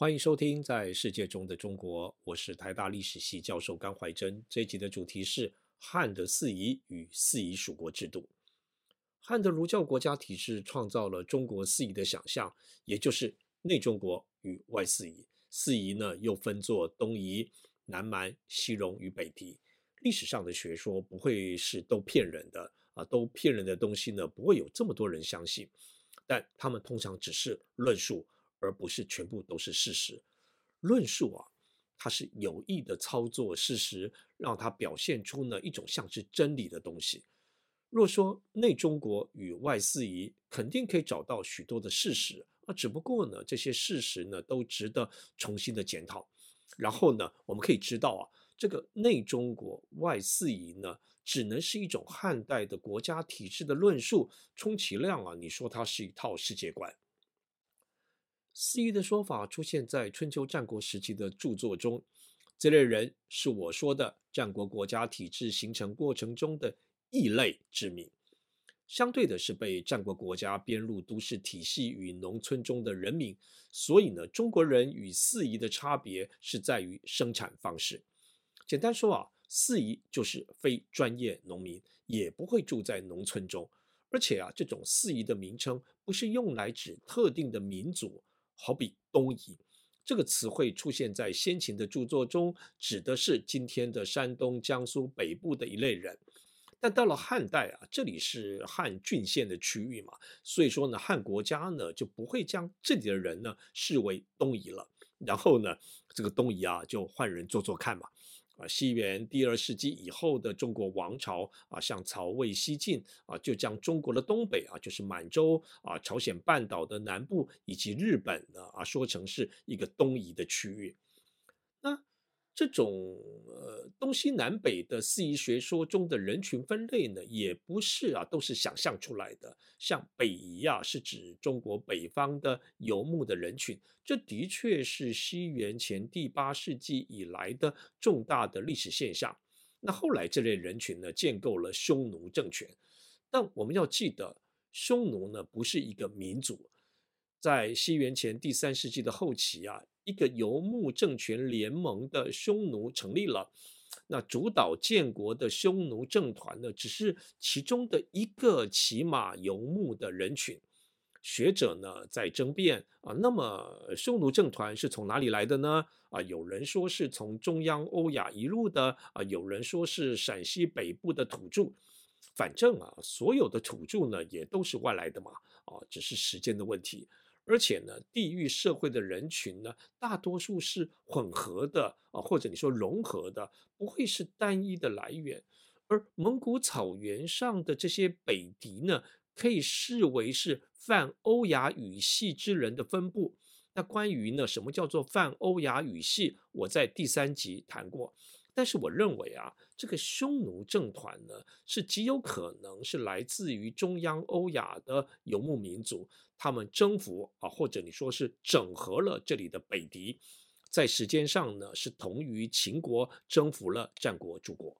欢迎收听《在世界中的中国》，我是台大历史系教授甘怀真。这一集的主题是汉的四夷与四夷属国制度。汉的儒教国家体制创造了中国四夷的想象，也就是内中国与外四夷。四夷呢，又分作东夷、南蛮、西戎与北狄。历史上的学说不会是都骗人的啊，都骗人的东西呢，不会有这么多人相信。但他们通常只是论述。而不是全部都是事实。论述啊，它是有意的操作事实，让它表现出呢一种像是真理的东西。若说内中国与外四夷，肯定可以找到许多的事实啊，只不过呢，这些事实呢都值得重新的检讨。然后呢，我们可以知道啊，这个内中国外四夷呢，只能是一种汉代的国家体制的论述，充其量啊，你说它是一套世界观。四夷的说法出现在春秋战国时期的著作中，这类人是我说的战国国家体制形成过程中的异类之民。相对的是被战国国家编入都市体系与农村中的人民。所以呢，中国人与四夷的差别是在于生产方式。简单说啊，四夷就是非专业农民，也不会住在农村中，而且啊，这种四夷的名称不是用来指特定的民族。好比东夷这个词汇出现在先秦的著作中，指的是今天的山东、江苏北部的一类人。但到了汉代啊，这里是汉郡县的区域嘛，所以说呢，汉国家呢就不会将这里的人呢视为东夷了。然后呢，这个东夷啊就换人做做看嘛。啊，西元第二世纪以后的中国王朝啊，向曹魏西进啊，就将中国的东北啊，就是满洲啊、朝鲜半岛的南部以及日本呢啊，说成是一个东夷的区域。那这种呃东西南北的四夷学说中的人群分类呢，也不是啊都是想象出来的。像北夷啊，是指中国北方的游牧的人群，这的确是西元前第八世纪以来的重大的历史现象。那后来这类人群呢，建构了匈奴政权。但我们要记得，匈奴呢不是一个民族，在西元前第三世纪的后期啊。一个游牧政权联盟的匈奴成立了，那主导建国的匈奴政团呢，只是其中的一个骑马游牧的人群。学者呢在争辩啊，那么匈奴政团是从哪里来的呢？啊，有人说是从中央欧亚一路的，啊，有人说是陕西北部的土著。反正啊，所有的土著呢也都是外来的嘛，啊，只是时间的问题。而且呢，地域社会的人群呢，大多数是混合的啊，或者你说融合的，不会是单一的来源。而蒙古草原上的这些北狄呢，可以视为是泛欧亚语系之人的分布。那关于呢，什么叫做泛欧亚语系，我在第三集谈过。但是我认为啊，这个匈奴政团呢，是极有可能是来自于中央欧亚的游牧民族，他们征服啊，或者你说是整合了这里的北狄，在时间上呢，是同于秦国征服了战国诸国。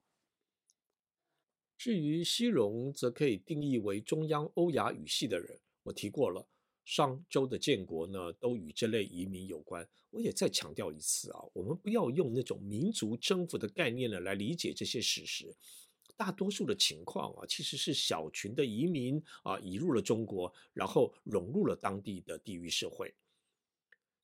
至于西戎，则可以定义为中央欧亚语系的人，我提过了。商周的建国呢，都与这类移民有关。我也再强调一次啊，我们不要用那种民族征服的概念呢来理解这些史实。大多数的情况啊，其实是小群的移民啊移入了中国，然后融入了当地的地域社会。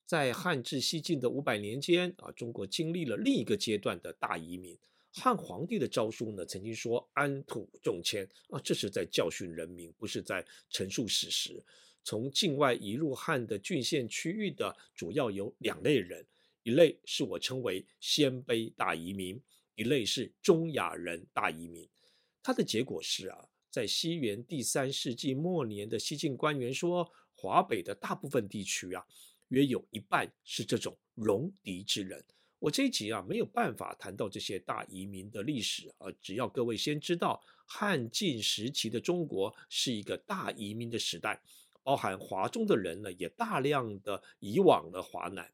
在汉至西晋的五百年间啊，中国经历了另一个阶段的大移民。汉皇帝的诏书呢，曾经说“安土重迁”啊，这是在教训人民，不是在陈述史实。从境外移入汉的郡县区域的，主要有两类人，一类是我称为鲜卑大移民，一类是中亚人大移民。它的结果是啊，在西元第三世纪末年的西晋官员说，华北的大部分地区啊，约有一半是这种戎狄之人。我这一集啊，没有办法谈到这些大移民的历史啊，只要各位先知道，汉晋时期的中国是一个大移民的时代。包含华中的人呢，也大量的移往了华南。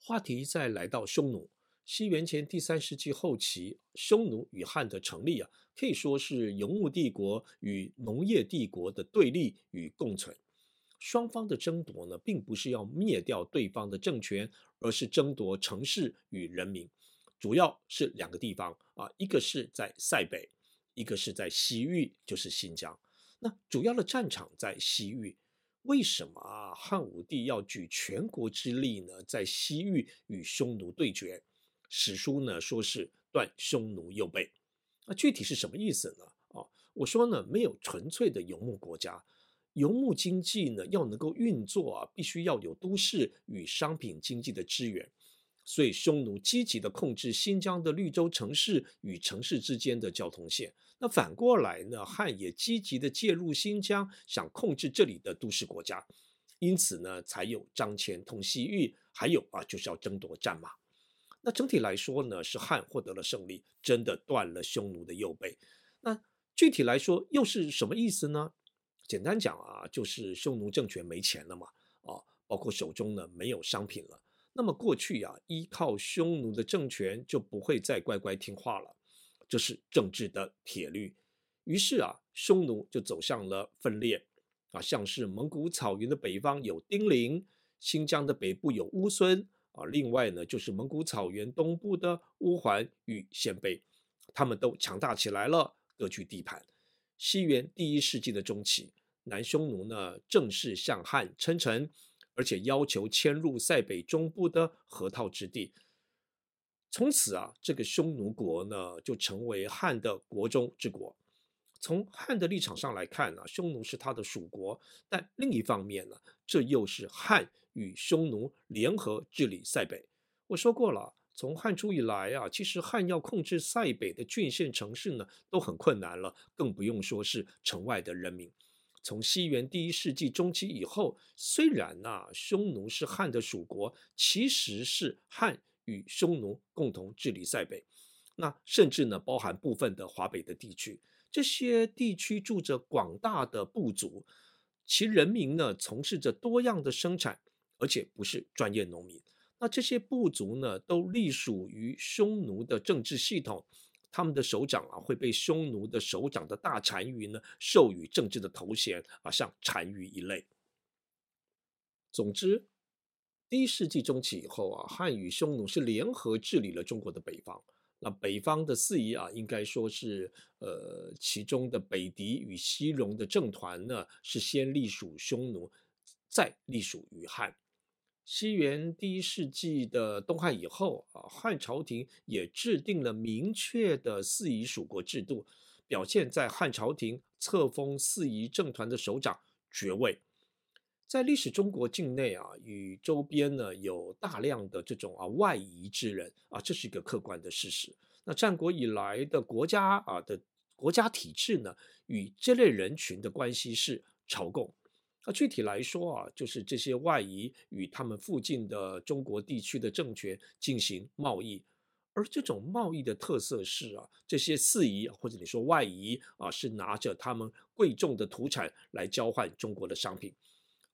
话题再来到匈奴，西元前第三世纪后期，匈奴与汉的成立啊，可以说是游牧帝国与农业帝国的对立与共存。双方的争夺呢，并不是要灭掉对方的政权，而是争夺城市与人民，主要是两个地方啊，一个是在塞北，一个是在西域，就是新疆。那主要的战场在西域，为什么啊？汉武帝要举全国之力呢，在西域与匈奴对决？史书呢说是断匈奴右臂，那具体是什么意思呢？啊，我说呢，没有纯粹的游牧国家。游牧经济呢，要能够运作啊，必须要有都市与商品经济的支援。所以，匈奴积极地控制新疆的绿洲城市与城市之间的交通线。那反过来呢，汉也积极地介入新疆，想控制这里的都市国家。因此呢，才有张骞通西域，还有啊，就是要争夺战马。那整体来说呢，是汉获得了胜利，真的断了匈奴的右臂。那具体来说又是什么意思呢？简单讲啊，就是匈奴政权没钱了嘛，啊，包括手中呢没有商品了。那么过去啊，依靠匈奴的政权就不会再乖乖听话了，这是政治的铁律。于是啊，匈奴就走向了分裂啊，像是蒙古草原的北方有丁零，新疆的北部有乌孙啊，另外呢就是蒙古草原东部的乌桓与鲜卑，他们都强大起来了，各据地盘。西元第一世纪的中期，南匈奴呢正式向汉称臣，而且要求迁入塞北中部的河套之地。从此啊，这个匈奴国呢就成为汉的国中之国。从汉的立场上来看呢，匈奴是他的属国，但另一方面呢，这又是汉与匈奴联合治理塞北。我说过了。从汉初以来啊，其实汉要控制塞北的郡县城市呢，都很困难了，更不用说是城外的人民。从西元第一世纪中期以后，虽然啊，匈奴是汉的属国，其实是汉与匈奴共同治理塞北。那甚至呢，包含部分的华北的地区，这些地区住着广大的部族，其人民呢，从事着多样的生产，而且不是专业农民。那这些部族呢，都隶属于匈奴的政治系统，他们的首长啊，会被匈奴的首长的大单于呢授予政治的头衔啊，像单于一类。总之，第一世纪中期以后啊，汉与匈奴是联合治理了中国的北方。那北方的四夷啊，应该说是呃，其中的北狄与西戎的政团呢，是先隶属匈奴，再隶属于汉。西元第一世纪的东汉以后啊，汉朝廷也制定了明确的四夷属国制度，表现在汉朝廷册封四夷政团的首长爵位。在历史中国境内啊，与周边呢有大量的这种啊外夷之人啊，这是一个客观的事实。那战国以来的国家啊的国家体制呢，与这类人群的关系是朝贡。那具体来说啊，就是这些外夷与他们附近的中国地区的政权进行贸易，而这种贸易的特色是啊，这些四夷或者你说外夷啊，是拿着他们贵重的土产来交换中国的商品，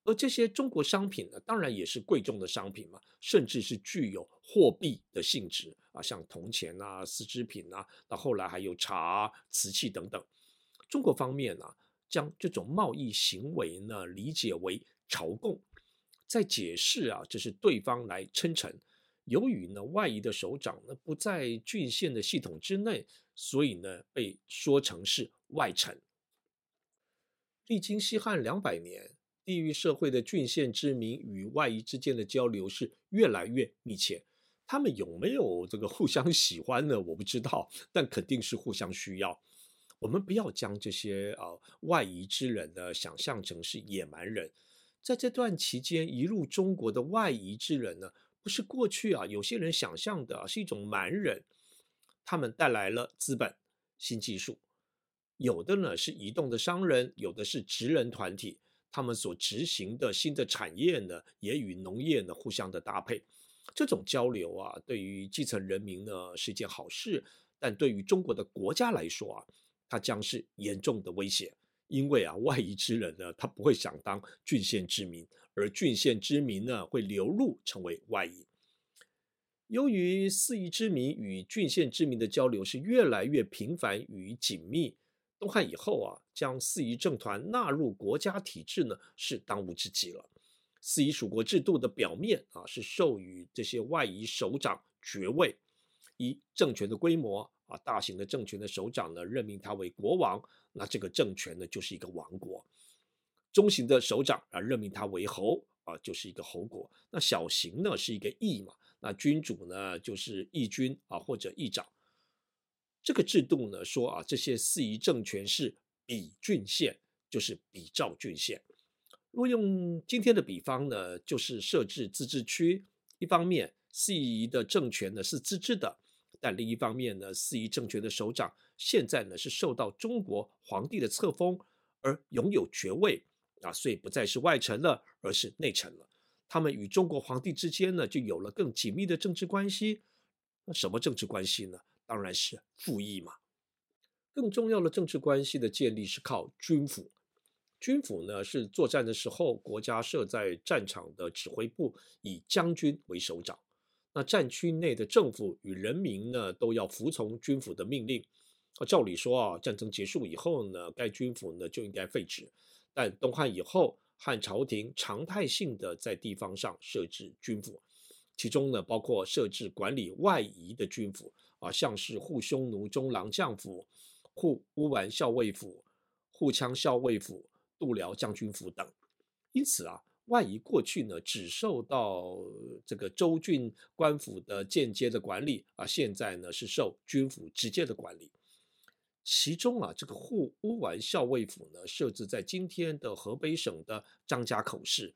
而这些中国商品呢，当然也是贵重的商品嘛，甚至是具有货币的性质啊，像铜钱啊、丝织品啊，到后来还有茶、瓷器等等，中国方面呢、将这种贸易行为呢理解为朝贡，在解释啊，这是对方来称臣。由于呢外夷的首长呢不在郡县的系统之内，所以呢被说成是外臣。历经西汉两百年，地域社会的郡县之民与外夷之间的交流是越来越密切。他们有没有这个互相喜欢呢？我不知道，但肯定是互相需要。我们不要将这些啊、外夷之人呢想象成是野蛮人，在这段期间移入中国的外夷之人呢，不是过去啊有些人想象的是一种蛮人，他们带来了资本、新技术，有的呢是移动的商人，有的是职人团体，他们所执行的新的产业呢也与农业呢互相的搭配，这种交流啊对于基层人民呢是一件好事，但对于中国的国家来说啊。它将是严重的威胁，因为啊，外夷之人呢，他不会想当郡县之民，而郡县之民呢，会流入成为外夷。由于四夷之民与郡县之民的交流是越来越频繁与紧密，东汉以后啊，将四夷政团纳入国家体制呢，是当务之急了。四夷属国制度的表面啊，是授予这些外夷首长爵位，一政权的规模啊，大型的政权的首长呢，任命他为国王，那这个政权呢，就是一个王国；中型的首长啊，任命他为侯啊，就是一个侯国。那小型呢，是一个邑嘛，那君主呢，就是邑君啊，或者邑长。这个制度呢，说啊，这些四夷政权是比郡县，就是比照郡县。若用今天的比方呢，就是设置自治区。一方面，四夷的政权呢是自治的，但另一方面呢，四夷政权的首长现在呢是受到中国皇帝的册封而拥有爵位啊，所以不再是外臣了，而是内臣了。他们与中国皇帝之间呢就有了更紧密的政治关系。那什么政治关系呢？当然是复议嘛。更重要的政治关系的建立是靠军府。军府呢是作战的时候国家设在战场的指挥部，以将军为首长。那战区内的政府与人民呢都要服从军府的命令。照理说啊，战争结束以后呢，该军府呢就应该废止。但东汉以后，汉朝廷常态性的在地方上设置军府，其中呢包括设置管理外夷的军府。啊，像是护匈奴中郎将府、护乌丸校尉府、护羌校尉府、度辽将军府等。因此啊，万一过去呢只受到这个州郡官府的间接的管理啊，现在呢是受军府直接的管理。其中啊，这个护乌丸校尉府呢设置在今天的河北省的张家口市。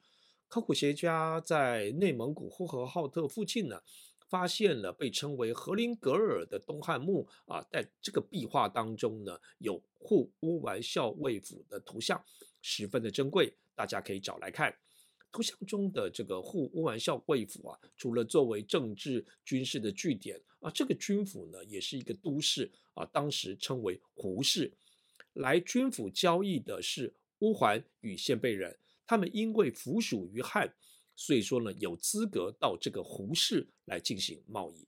考古学家在内蒙古呼和浩特附近呢。发现了被称为和林格尔的东汉墓啊，在这个壁画当中呢，有护乌丸校尉府的图像，十分的珍贵，大家可以找来看。图像中的这个护乌丸校尉府啊，除了作为政治军事的据点啊，这个军府呢，也是一个都市啊，当时称为胡氏。来军府交易的是乌桓与鲜卑人，他们因为服属于汉。所以说呢，有资格到这个胡氏来进行贸易。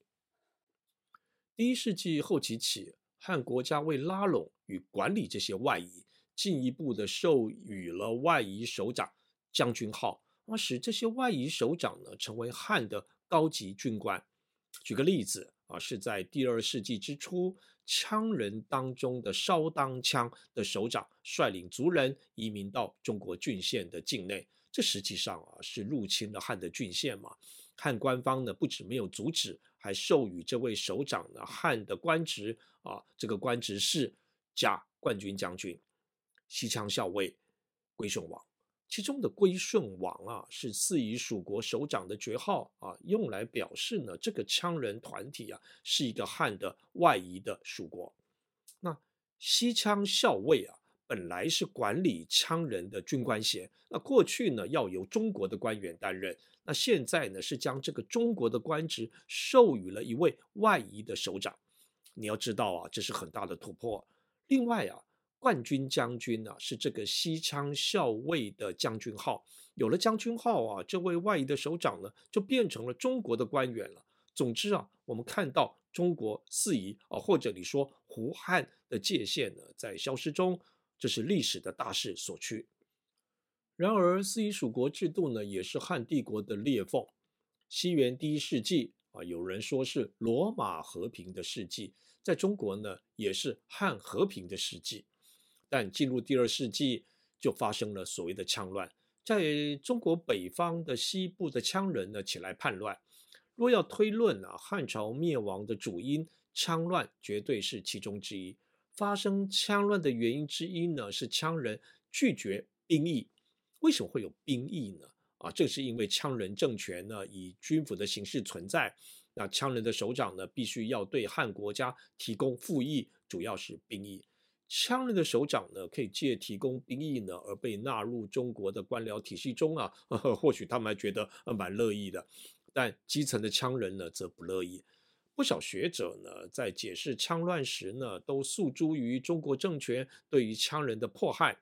第一世纪后期起，汉国家为拉拢与管理这些外夷，进一步的授予了外夷首长将军号，那使这些外夷首长呢成为汉的高级军官。举个例子啊，是在第二世纪之初，羌人当中的烧当羌的首长率领族人移民到中国郡县的境内。这实际上啊是入侵了汉的郡县嘛。汉官方呢不止没有阻止，还授予这位首长呢汉的官职啊，这个官职是甲冠军将军、西羌校尉、归顺王。其中的归顺王啊是四夷蜀国首长的爵号啊，用来表示呢这个羌人团体啊是一个汉的外夷的蜀国。那西羌校尉啊。本来是管理羌人的军官衔，那过去呢要由中国的官员担任，那现在呢是将这个中国的官职授予了一位外夷的首长。你要知道啊，这是很大的突破。另外啊，冠军将军呢、啊、是这个西羌校尉的将军号，有了将军号啊，这位外夷的首长呢就变成了中国的官员了。总之啊，我们看到中国四夷啊，或者你说胡汉的界限呢在消失中。这是历史的大势所趋。然而，四夷属国制度呢，也是汉帝国的裂缝。西元第一世纪啊，有人说是罗马和平的世纪，在中国呢，也是汉和平的世纪。但进入第二世纪，就发生了所谓的羌乱，在中国北方的西部的羌人呢，起来叛乱。若要推论啊，汉朝灭亡的主因，羌乱绝对是其中之一。发生羌乱的原因之一呢，是羌人拒绝兵役。为什么会有兵役呢？啊，正是因为羌人政权呢以军府的形式存在，那羌人的首长呢必须要对汉国家提供赋役，主要是兵役。羌人的首长呢可以借提供兵役呢而被纳入中国的官僚体系中啊，呵呵，或许他们还觉得蛮乐意的，但基层的羌人呢则不乐意。不少学者呢，在解释羌乱时呢，都诉诸于中国政权对于羌人的迫害。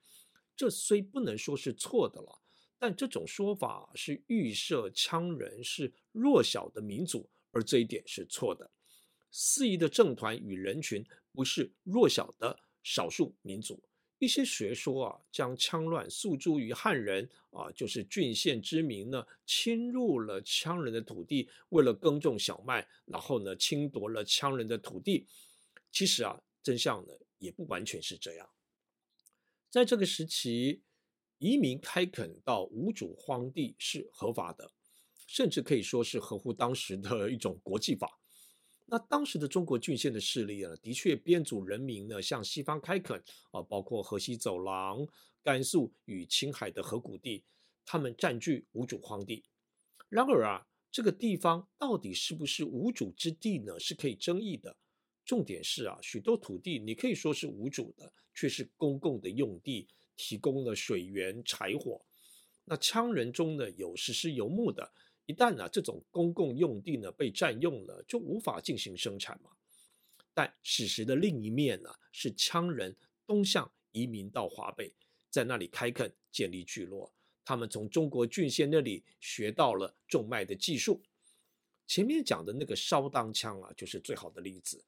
这虽不能说是错的了，但这种说法是预设羌人是弱小的民族，而这一点是错的。四夷的政团与人群不是弱小的，少数民族。一些学说啊，将羌乱诉诸于汉人啊，就是郡县之民呢，侵入了羌人的土地，为了耕种小麦，然后呢，侵夺了羌人的土地。其实啊，真相呢，也不完全是这样。在这个时期，移民开垦到无主荒地是合法的，甚至可以说是合乎当时的一种国际法。那当时的中国郡县的势力啊，的确编组人民呢向西方开垦啊，包括河西走廊、甘肃与青海的河谷地，他们占据无主荒地。然而啊，这个地方到底是不是无主之地呢？是可以争议的。重点是啊，许多土地你可以说是无主的，却是公共的用地，提供了水源、柴火。那羌人中呢，有实施游牧的。一旦呢，这种公共用地呢被占用了，就无法进行生产嘛。但史实的另一面呢，是羌人东向移民到华北，在那里开垦建立聚落。他们从中国郡县那里学到了种麦的技术。前面讲的那个烧当羌啊，就是最好的例子。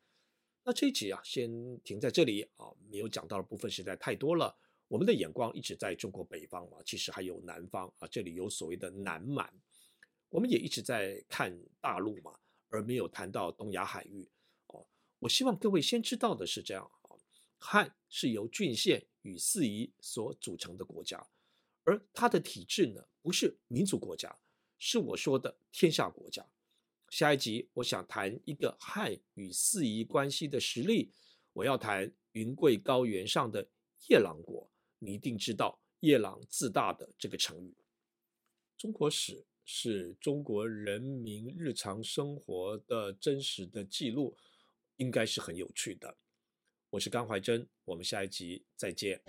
那这一集啊，先停在这里啊，没有讲到的部分实在太多了。我们的眼光一直在中国北方嘛，其实还有南方啊，这里有所谓的南蛮。我们也一直在看大陆嘛，而没有谈到东亚海域哦。我希望各位先知道的是这样，汉是由郡县与四夷所组成的国家，而它的体制呢，不是民族国家，是我说的天下国家。下一集我想谈一个汉与四夷关系的实例，我要谈云贵高原上的夜郎国，你一定知道夜郎自大的这个成语。中国史。是中国人民日常生活的真实的记录，应该是很有趣的。我是甘怀真，我们下一集再见。